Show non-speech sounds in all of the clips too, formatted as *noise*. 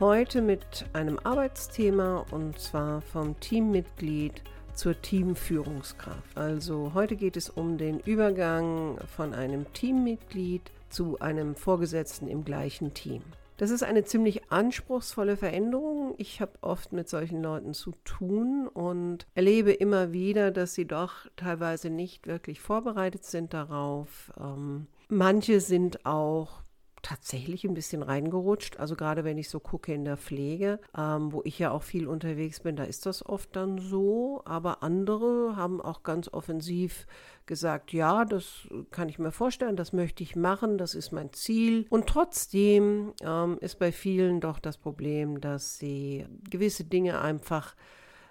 Heute mit einem Arbeitsthema und zwar vom Teammitglied zur Teamführungskraft. Also heute geht es um den Übergang von einem Teammitglied zu einem Vorgesetzten im gleichen Team. Das ist eine ziemlich anspruchsvolle Veränderung. Ich habe oft mit solchen Leuten zu tun und erlebe immer wieder, dass sie doch teilweise nicht wirklich vorbereitet sind darauf. Ähm, Manche sind auch tatsächlich ein bisschen reingerutscht. Also gerade wenn ich so gucke in der Pflege, ähm, wo ich ja auch viel unterwegs bin, da ist das oft dann so. Aber andere haben auch ganz offensiv gesagt, ja, das kann ich mir vorstellen, das möchte ich machen, das ist mein Ziel. Und trotzdem ähm, ist bei vielen doch das Problem, dass sie gewisse Dinge einfach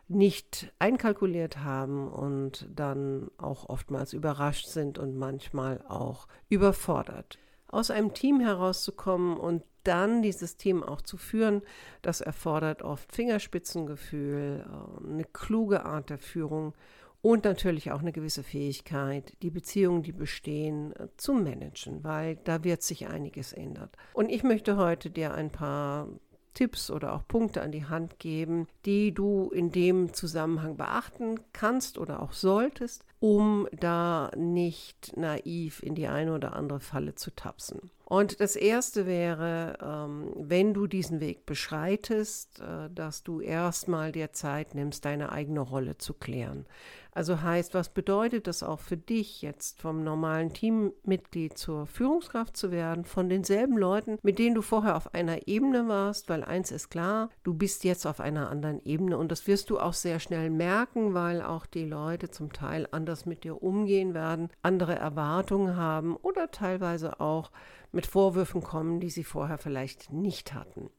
nicht einkalkuliert haben und dann auch oftmals überrascht sind und manchmal auch überfordert. Aus einem Team herauszukommen und dann dieses Team auch zu führen, das erfordert oft Fingerspitzengefühl, äh, eine kluge Art der Führung und natürlich auch eine gewisse Fähigkeit, die Beziehungen, die bestehen, äh, zu managen, weil da wird sich einiges ändern. Und ich möchte heute dir ein paar Tipps oder auch Punkte an die Hand geben, die du in dem Zusammenhang beachten kannst oder auch solltest, um da nicht naiv in die eine oder andere Falle zu tapsen. Und das Erste wäre, ähm, wenn du diesen Weg beschreitest, äh, dass du erstmal dir Zeit nimmst, deine eigene Rolle zu klären. Also heißt, was bedeutet das auch für dich jetzt vom normalen Teammitglied zur Führungskraft zu werden, von denselben Leuten, mit denen du vorher auf einer Ebene warst, weil eins ist klar, du bist jetzt auf einer anderen Ebene und das wirst du auch sehr schnell merken, weil auch die Leute zum Teil anders mit dir umgehen werden, andere Erwartungen haben oder teilweise auch mit Vorwürfen kommen, die sie vorher vielleicht nicht hatten.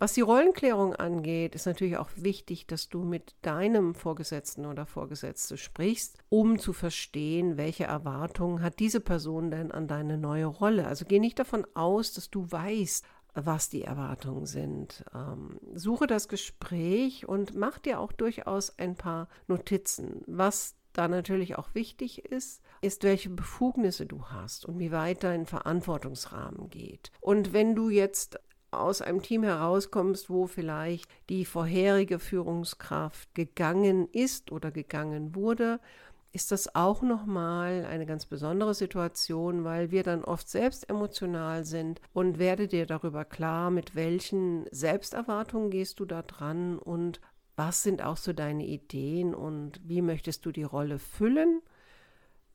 Was die Rollenklärung angeht, ist natürlich auch wichtig, dass du mit deinem Vorgesetzten oder Vorgesetzte sprichst, um zu verstehen, welche Erwartungen hat diese Person denn an deine neue Rolle. Also geh nicht davon aus, dass du weißt, was die Erwartungen sind. Ähm, suche das Gespräch und mach dir auch durchaus ein paar Notizen, was da natürlich auch wichtig ist, ist, welche Befugnisse du hast und wie weit dein Verantwortungsrahmen geht. Und wenn du jetzt aus einem Team herauskommst, wo vielleicht die vorherige Führungskraft gegangen ist oder gegangen wurde, ist das auch nochmal eine ganz besondere Situation, weil wir dann oft selbst emotional sind und werde dir darüber klar, mit welchen Selbsterwartungen gehst du da dran und was sind auch so deine Ideen und wie möchtest du die Rolle füllen?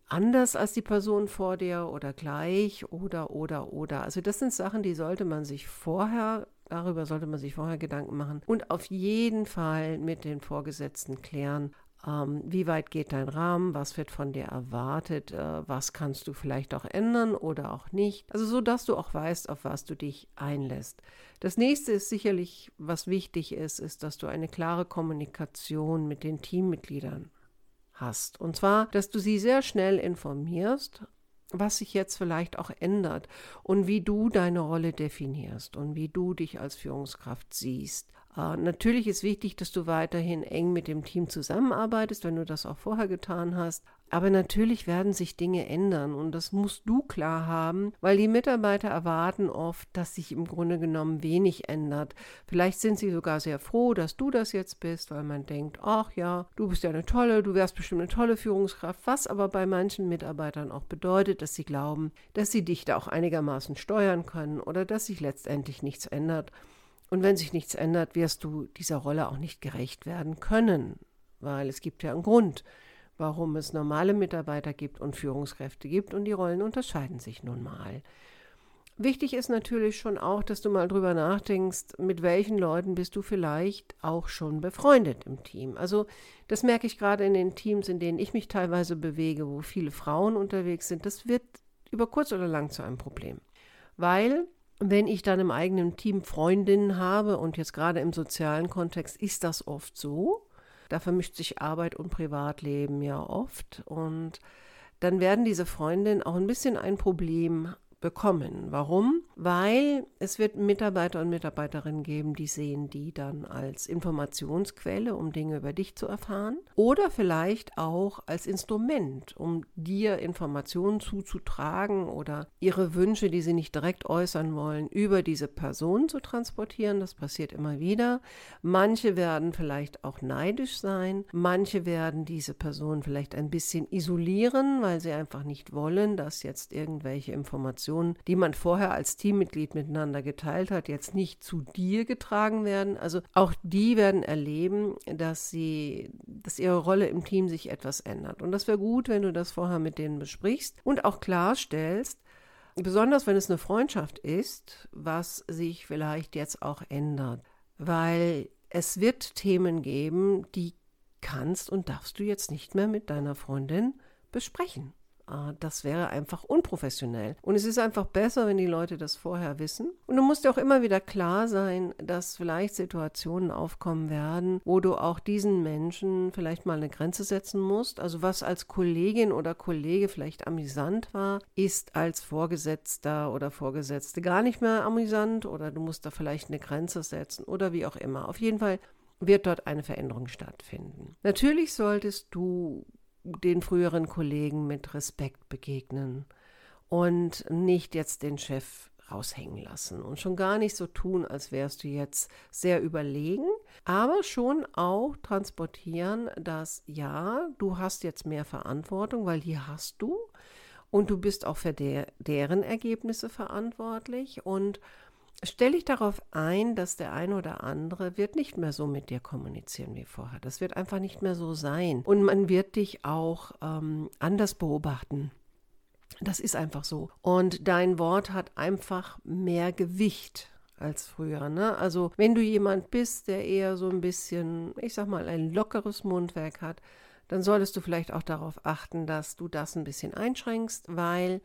Anders als die Person vor dir oder gleich oder oder oder. Also das sind Sachen, die sollte man sich vorher, darüber sollte man sich vorher Gedanken machen und auf jeden Fall mit den Vorgesetzten klären, ähm, wie weit geht dein Rahmen, was wird von dir erwartet, äh, was kannst du vielleicht auch ändern oder auch nicht. Also so, dass du auch weißt, auf was du dich einlässt. Das nächste ist sicherlich, was wichtig ist, ist, dass du eine klare Kommunikation mit den Teammitgliedern hast. Und zwar, dass du sie sehr schnell informierst, was sich jetzt vielleicht auch ändert und wie du deine Rolle definierst und wie du dich als Führungskraft siehst. Äh, natürlich ist wichtig, dass du weiterhin eng mit dem Team zusammenarbeitest, wenn du das auch vorher getan hast. Aber natürlich werden sich Dinge ändern und das musst du klar haben, weil die Mitarbeiter erwarten oft, dass sich im Grunde genommen wenig ändert. Vielleicht sind sie sogar sehr froh, dass du das jetzt bist, weil man denkt, ach ja, du bist ja eine tolle, du wärst bestimmt eine tolle Führungskraft, was aber bei manchen Mitarbeitern auch bedeutet, dass sie glauben, dass sie dich da auch einigermaßen steuern können oder dass sich letztendlich nichts ändert. Und wenn sich nichts ändert, wirst du dieser Rolle auch nicht gerecht werden können, weil es gibt ja einen Grund, warum es normale Mitarbeiter gibt und Führungskräfte gibt und die Rollen unterscheiden sich nun mal. Wichtig ist natürlich schon auch, dass du mal drüber nachdenkst, mit welchen Leuten bist du vielleicht auch schon befreundet im Team. Also das merke ich gerade in den Teams, in denen ich mich teilweise bewege, wo viele Frauen unterwegs sind. Das wird über kurz oder lang zu einem Problem, weil wenn ich dann im eigenen Team Freundinnen habe und jetzt gerade im sozialen Kontext ist das oft so, da vermischt sich Arbeit und Privatleben ja oft. Und dann werden diese Freundinnen auch ein bisschen ein Problem bekommen. Warum? Weil es wird Mitarbeiter und Mitarbeiterinnen geben, die sehen die dann als Informationsquelle, um Dinge über dich zu erfahren. Oder vielleicht auch als Instrument, um dir Informationen zuzutragen oder ihre Wünsche, die sie nicht direkt äußern wollen, über diese Person zu transportieren. Das passiert immer wieder. Manche werden vielleicht auch neidisch sein. Manche werden diese Person vielleicht ein bisschen isolieren, weil sie einfach nicht wollen, dass jetzt irgendwelche Informationen Informationen, die man vorher als Teammitglied miteinander geteilt hat, jetzt nicht zu dir getragen werden. Also auch die werden erleben, dass sie, dass ihre Rolle im Team sich etwas ändert. Und das wäre gut, wenn du das vorher mit denen besprichst und auch klarstellst, besonders wenn es eine Freundschaft ist, was sich vielleicht jetzt auch ändert. Weil es wird Themen geben, die kannst und darfst du jetzt nicht mehr mit deiner Freundin besprechen. Ah, das wäre einfach unprofessionell. Und es ist einfach besser, wenn die Leute das vorher wissen. Und du musst dir auch immer wieder klar sein, dass vielleicht Situationen aufkommen werden, wo du auch diesen Menschen vielleicht mal eine Grenze setzen musst. Also was als Kollegin oder Kollege vielleicht amüsant war, ist als Vorgesetzter oder Vorgesetzte gar nicht mehr amüsant oder du musst da vielleicht eine Grenze setzen oder wie auch immer. Auf jeden Fall wird dort eine Veränderung stattfinden. Natürlich solltest du den früheren Kollegen mit Respekt begegnen und nicht jetzt den Chef raushängen lassen und schon gar nicht so tun, als wärst du jetzt sehr überlegen, aber schon auch transportieren, dass ja, du hast jetzt mehr Verantwortung, weil die hast du und du bist auch für der, deren Ergebnisse verantwortlich und Stell dich darauf ein, dass der eine oder andere wird nicht mehr so mit dir kommunizieren wie vorher. Das wird einfach nicht mehr so sein. Und man wird dich auch ähm, anders beobachten. Das ist einfach so. Und dein Wort hat einfach mehr Gewicht als früher. Ne? Also wenn du jemand bist, der eher so ein bisschen, ich sag mal, ein lockeres Mundwerk hat, dann solltest du vielleicht auch darauf achten, dass du das ein bisschen einschränkst, weil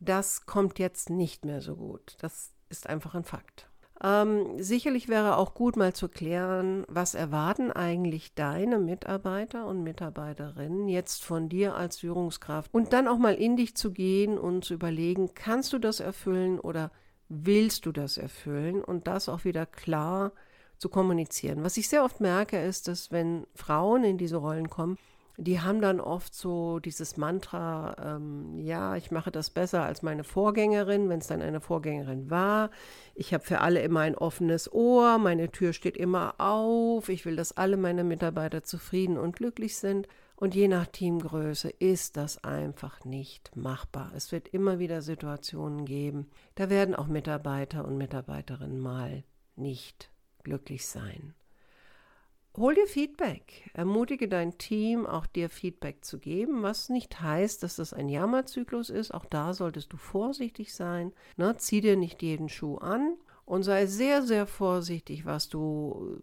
das kommt jetzt nicht mehr so gut. Das ist einfach ein Fakt. Ähm, sicherlich wäre auch gut mal zu klären, was erwarten eigentlich deine Mitarbeiter und Mitarbeiterinnen jetzt von dir als Führungskraft und dann auch mal in dich zu gehen und zu überlegen, kannst du das erfüllen oder willst du das erfüllen und das auch wieder klar zu kommunizieren. Was ich sehr oft merke, ist, dass wenn Frauen in diese Rollen kommen, die haben dann oft so dieses Mantra, ähm, ja, ich mache das besser als meine Vorgängerin, wenn es dann eine Vorgängerin war. Ich habe für alle immer ein offenes Ohr, meine Tür steht immer auf, ich will, dass alle meine Mitarbeiter zufrieden und glücklich sind. Und je nach Teamgröße ist das einfach nicht machbar. Es wird immer wieder Situationen geben, da werden auch Mitarbeiter und Mitarbeiterinnen mal nicht glücklich sein. Hol dir Feedback. Ermutige dein Team, auch dir Feedback zu geben, was nicht heißt, dass das ein Jammerzyklus ist. Auch da solltest du vorsichtig sein. Ne? Zieh dir nicht jeden Schuh an und sei sehr, sehr vorsichtig, was du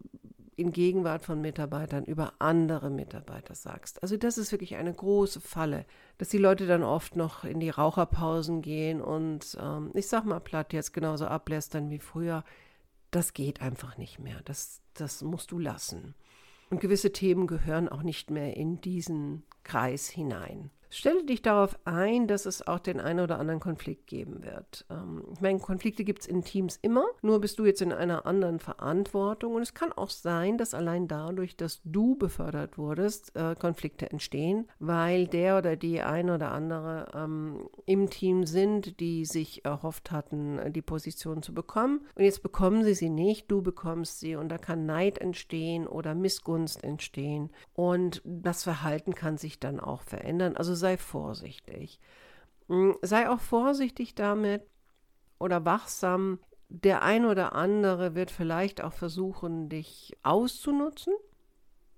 in Gegenwart von Mitarbeitern über andere Mitarbeiter sagst. Also das ist wirklich eine große Falle, dass die Leute dann oft noch in die Raucherpausen gehen und ähm, ich sag mal platt jetzt genauso ablästern wie früher. Das geht einfach nicht mehr. Das, das musst du lassen. Und gewisse Themen gehören auch nicht mehr in diesen Kreis hinein. Stelle dich darauf ein, dass es auch den einen oder anderen Konflikt geben wird. Ähm, ich meine, Konflikte gibt es in Teams immer, nur bist du jetzt in einer anderen Verantwortung. Und es kann auch sein, dass allein dadurch, dass du befördert wurdest, äh, Konflikte entstehen, weil der oder die ein oder andere ähm, im Team sind, die sich erhofft hatten, die Position zu bekommen. Und jetzt bekommen sie sie nicht, du bekommst sie. Und da kann Neid entstehen oder Missgunst entstehen. Und das Verhalten kann sich dann auch verändern. Also sei vorsichtig. Hm, sei auch vorsichtig damit oder wachsam. Der ein oder andere wird vielleicht auch versuchen, dich auszunutzen,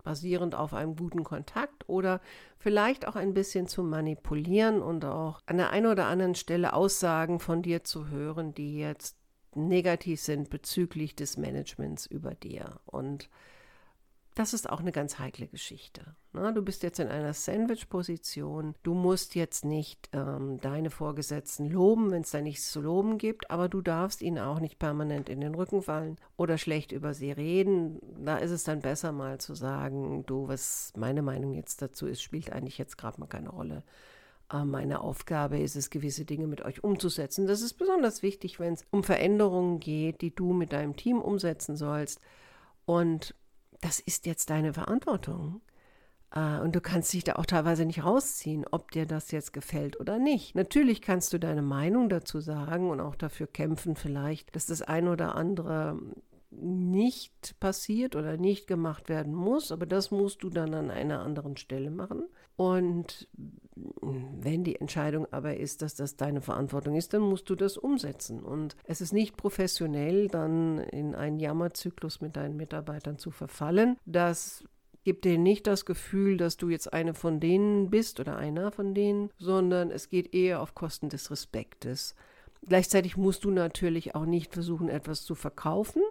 basierend auf einem guten Kontakt oder vielleicht auch ein bisschen zu manipulieren und auch an der einen oder anderen Stelle Aussagen von dir zu hören, die jetzt negativ sind bezüglich des Managements über dir. Und das ist auch eine ganz heikle Geschichte. Na, du bist jetzt in einer Sandwich-Position. Du musst jetzt nicht ähm, deine Vorgesetzten loben, wenn es da nichts zu loben gibt, aber du darfst ihnen auch nicht permanent in den Rücken fallen oder schlecht über sie reden. Da ist es dann besser mal zu sagen, du, was meine Meinung jetzt dazu ist, spielt eigentlich jetzt gerade mal keine Rolle. Äh, meine Aufgabe ist es, gewisse Dinge mit euch umzusetzen. Das ist besonders wichtig, wenn es um Veränderungen geht, die du mit deinem Team umsetzen sollst. Und das ist jetzt deine Verantwortung. Äh, und du kannst dich da auch teilweise nicht rausziehen, ob dir das jetzt gefällt oder nicht. Natürlich kannst du deine Meinung dazu sagen und auch dafür kämpfen, vielleicht, dass das ein oder andere nicht passiert oder nicht gemacht werden muss, aber das musst du dann an einer anderen Stelle machen. Und wenn die Entscheidung aber ist, dass das deine Verantwortung ist, dann musst du das umsetzen. Und es ist nicht professionell, dann in einen Jammerzyklus mit deinen Mitarbeitern zu verfallen. Das gibt dir nicht das Gefühl, dass du jetzt eine von denen bist oder einer von denen, sondern es geht eher auf Kosten des Respektes. Gleichzeitig musst du natürlich auch nicht versuchen, etwas zu verkaufen,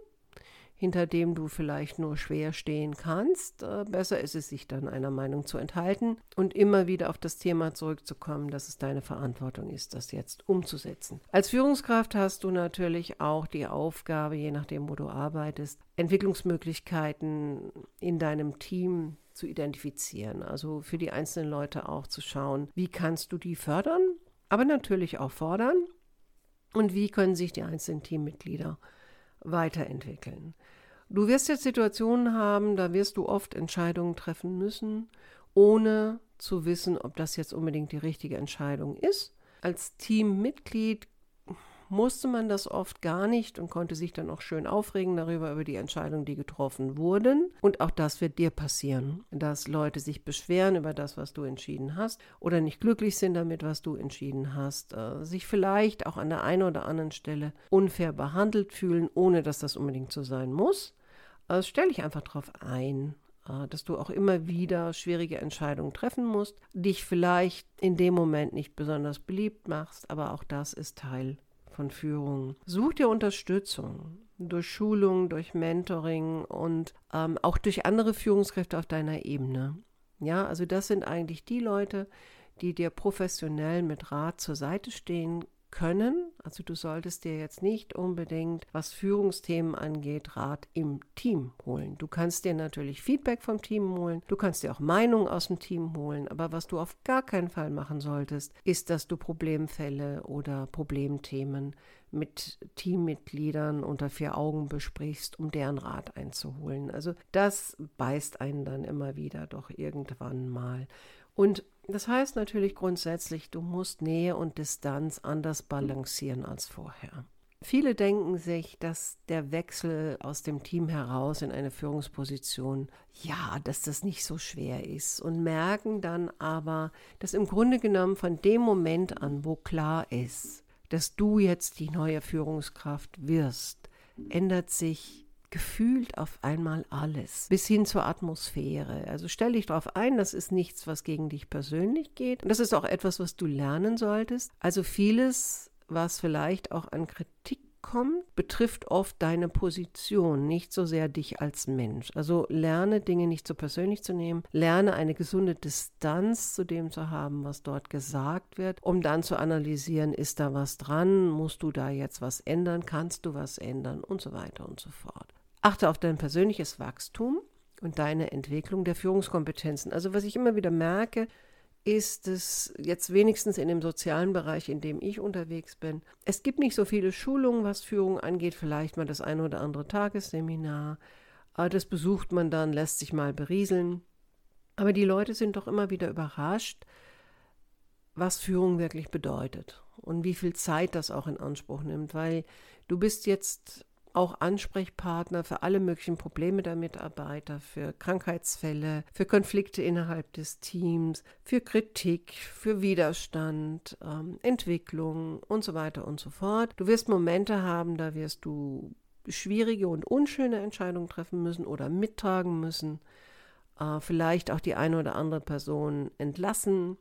hinter dem du vielleicht nur schwer stehen kannst. Äh, besser ist es, sich dann einer Meinung zu enthalten und immer wieder auf das Thema zurückzukommen, dass es deine Verantwortung ist, das jetzt umzusetzen. Als Führungskraft hast du natürlich auch die Aufgabe, je nachdem, wo du arbeitest, Entwicklungsmöglichkeiten in deinem Team zu identifizieren. Also für die einzelnen Leute auch zu schauen, wie kannst du die fördern, aber natürlich auch fordern und wie können sich die einzelnen Teammitglieder weiterentwickeln. Du wirst jetzt Situationen haben, da wirst du oft Entscheidungen treffen müssen, ohne zu wissen, ob das jetzt unbedingt die richtige Entscheidung ist. Als Teammitglied musste man das oft gar nicht und konnte sich dann auch schön aufregen darüber, über die Entscheidungen, die getroffen wurden. Und auch das wird dir passieren, dass Leute sich beschweren über das, was du entschieden hast oder nicht glücklich sind damit, was du entschieden hast, äh, sich vielleicht auch an der einen oder anderen Stelle unfair behandelt fühlen, ohne dass das unbedingt so sein muss. Also stell dich einfach darauf ein, äh, dass du auch immer wieder schwierige Entscheidungen treffen musst, dich vielleicht in dem Moment nicht besonders beliebt machst, aber auch das ist Teil von Führung. Such dir Unterstützung durch Schulung, durch Mentoring und ähm, auch durch andere Führungskräfte auf deiner Ebene. Ja, also das sind eigentlich die Leute, die dir professionell mit Rat zur Seite stehen können. Also du solltest dir jetzt nicht unbedingt, was Führungsthemen angeht, Rat im Team holen. Du kannst dir natürlich Feedback vom Team holen, du kannst dir auch Meinungen aus dem Team holen, aber was du auf gar keinen Fall machen solltest, ist, dass du Problemfälle oder Problemthemen mit Teammitgliedern unter vier Augen besprichst, um deren Rat einzuholen. Also das beißt einen dann immer wieder doch irgendwann mal. Und das heißt natürlich grundsätzlich, du musst Nähe und Distanz anders balancieren als vorher. Viele denken sich, dass der Wechsel aus dem Team heraus in eine Führungsposition, ja, dass das nicht so schwer ist und merken dann aber, dass im Grunde genommen von dem Moment an, wo klar ist, dass du jetzt die neue Führungskraft wirst, ändert sich gefühlt auf einmal alles, bis hin zur Atmosphäre. Also stell dich darauf ein, das ist nichts, was gegen dich persönlich geht. Und das ist auch etwas, was du lernen solltest. Also vieles, was vielleicht auch an Kritik kommt, betrifft oft deine Position, nicht so sehr dich als Mensch. Also lerne Dinge nicht so persönlich zu nehmen, lerne eine gesunde Distanz zu dem zu haben, was dort gesagt wird, um dann zu analysieren, ist da was dran, musst du da jetzt was ändern, kannst du was ändern und so weiter und so fort. Achte auf dein persönliches Wachstum und deine Entwicklung der Führungskompetenzen. Also was ich immer wieder merke, ist es jetzt wenigstens in dem sozialen Bereich, in dem ich unterwegs bin. Es gibt nicht so viele Schulungen, was Führung angeht, vielleicht mal das eine oder andere Tagesseminar. Das besucht man dann, lässt sich mal berieseln. Aber die Leute sind doch immer wieder überrascht, was Führung wirklich bedeutet und wie viel Zeit das auch in Anspruch nimmt, weil du bist jetzt auch Ansprechpartner für alle möglichen Probleme der Mitarbeiter, für Krankheitsfälle, für Konflikte innerhalb des Teams, für Kritik, für Widerstand, ähm, Entwicklung und so weiter und so fort. Du wirst Momente haben, da wirst du schwierige und unschöne Entscheidungen treffen müssen oder mittragen müssen, äh, vielleicht auch die eine oder andere Person entlassen.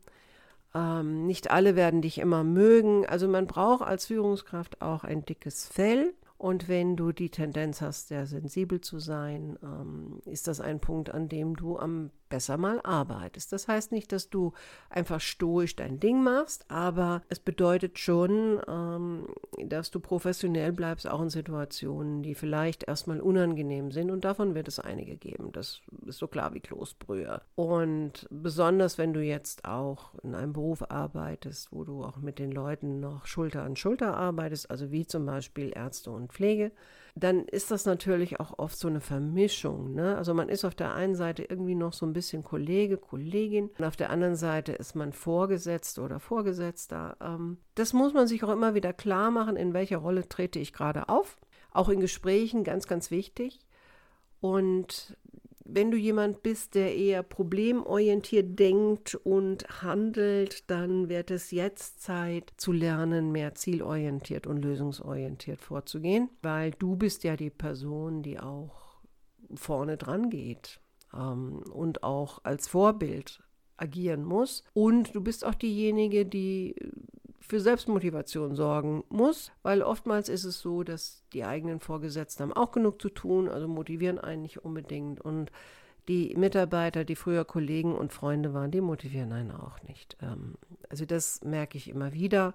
Ähm, nicht alle werden dich immer mögen. Also man braucht als Führungskraft auch ein dickes Fell Und wenn du die Tendenz hast, sehr sensibel zu sein, ähm, ist das ein Punkt, an dem du am besser mal arbeitest. Das heißt nicht, dass du einfach stoisch dein Ding machst, aber es bedeutet schon, ähm, dass du professionell bleibst, auch in Situationen, die vielleicht erstmal unangenehm sind. Und davon wird es einige geben. Das ist so klar wie Kloßbrühe. Und besonders, wenn du jetzt auch in einem Beruf arbeitest, wo du auch mit den Leuten noch Schulter an Schulter arbeitest, also wie zum Beispiel Ärzte und Pflege, dann ist das natürlich auch oft so eine Vermischung. Ne? Also man ist auf der einen Seite irgendwie noch so ein bisschen Kollege, Kollegin und auf der anderen Seite ist man Vorgesetzt oder Vorgesetzter. Ähm, das muss man sich auch immer wieder klar machen, in welcher Rolle trete ich gerade auf. Auch in Gesprächen ganz, ganz wichtig. Und wenn du jemand bist, der eher problemorientiert denkt und handelt, dann wird es jetzt Zeit zu lernen, mehr zielorientiert und lösungsorientiert vorzugehen, weil du bist ja die Person, die auch vorne dran geht ähm, und auch als Vorbild agieren muss. Und du bist auch diejenige, die für Selbstmotivation sorgen muss, weil oftmals ist es so, dass die eigenen Vorgesetzten haben auch genug zu tun, also motivieren einen nicht unbedingt und die Mitarbeiter, die früher Kollegen und Freunde waren, die motivieren einen auch nicht. Ähm, also das merke ich immer wieder.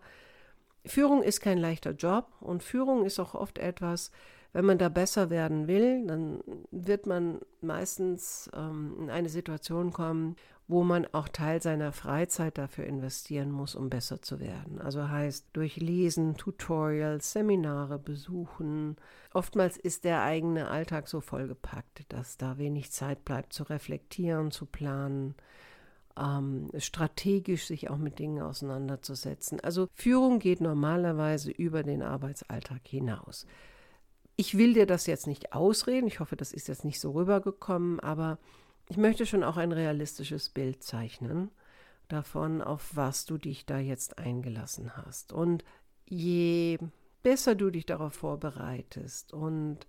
Führung ist kein leichter Job und Führung ist auch oft etwas, wenn man da besser werden will, dann wird man meistens ähm, in eine Situation kommen, wo man auch Teil seiner Freizeit dafür investieren muss, um besser zu werden. Also heißt durch Lesen, Tutorials, Seminare besuchen. Oftmals ist der eigene Alltag so vollgepackt, dass da wenig Zeit bleibt zu reflektieren, zu planen, ähm, strategisch sich auch mit Dingen auseinanderzusetzen. Also Führung geht normalerweise über den Arbeitsalltag hinaus. Ich will dir das jetzt nicht ausreden, ich hoffe, das ist jetzt nicht so rübergekommen, aber ich möchte schon auch ein realistisches Bild zeichnen davon, auf was du dich da jetzt eingelassen hast. Und je besser du dich darauf vorbereitest und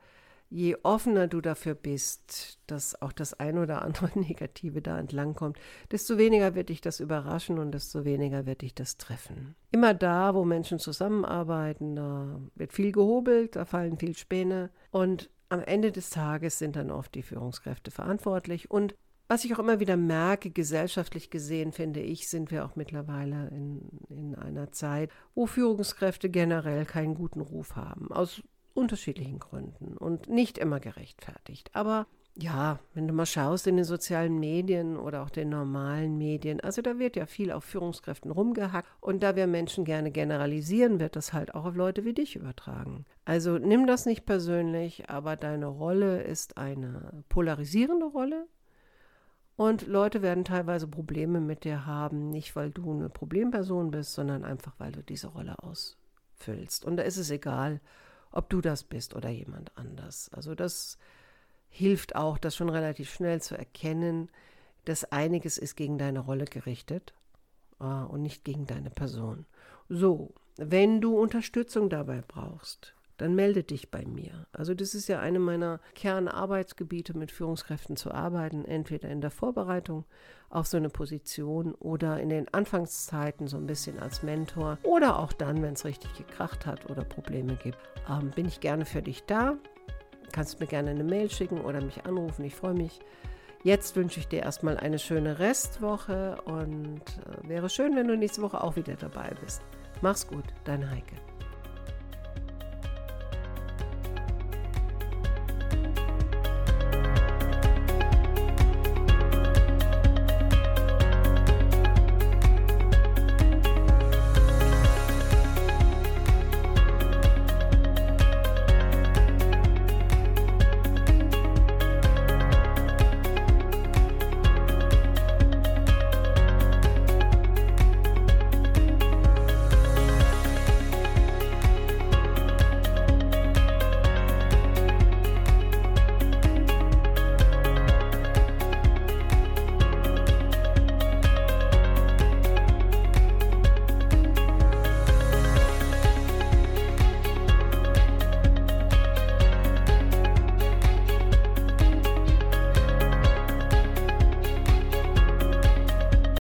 je offener du dafür bist, dass auch das ein oder andere *laughs* Negative da entlangkommt, desto weniger wird dich das überraschen und desto weniger wird dich das treffen. Immer da, wo Menschen zusammenarbeiten, da wird viel gehobelt, da fallen viel Späne und am Ende des Tages sind dann oft die Führungskräfte verantwortlich. Und was ich auch immer wieder merke, gesellschaftlich gesehen, finde ich, sind wir auch mittlerweile in, in einer Zeit, wo Führungskräfte generell keinen guten Ruf haben. Aus unterschiedlichen Gründen und nicht immer gerechtfertigt. Aber ja, wenn du mal schaust in den sozialen Medien oder auch den normalen Medien, also da wird ja viel auf Führungskräften rumgehackt und da wir Menschen gerne generalisieren, wird das halt auch auf Leute wie dich übertragen. Also nimm das nicht persönlich, aber deine Rolle ist eine polarisierende Rolle und Leute werden teilweise Probleme mit dir haben, nicht weil du eine Problemperson bist, sondern einfach weil du diese Rolle ausfüllst. Und da ist es egal, ob du das bist oder jemand anders. Also das hilft auch, das schon relativ schnell zu erkennen, dass einiges ist gegen deine Rolle gerichtet äh, und nicht gegen deine Person. So, wenn du Unterstützung dabei brauchst, dann melde dich bei mir. Also das ist ja eine meiner Kernarbeitsgebiete, mit Führungskräften zu arbeiten, entweder in der Vorbereitung auf so eine Position oder in den Anfangszeiten so ein bisschen als Mentor oder auch dann, wenn es richtig gekracht hat oder Probleme gibt, ähm, bin ich gerne für dich da. Kannst mir gerne eine Mail schicken oder mich anrufen. Ich freue mich. Jetzt wünsche ich dir erstmal eine schöne Restwoche und äh, wäre schön, wenn du nächste Woche auch wieder dabei bist. Mach's gut, deine Heike.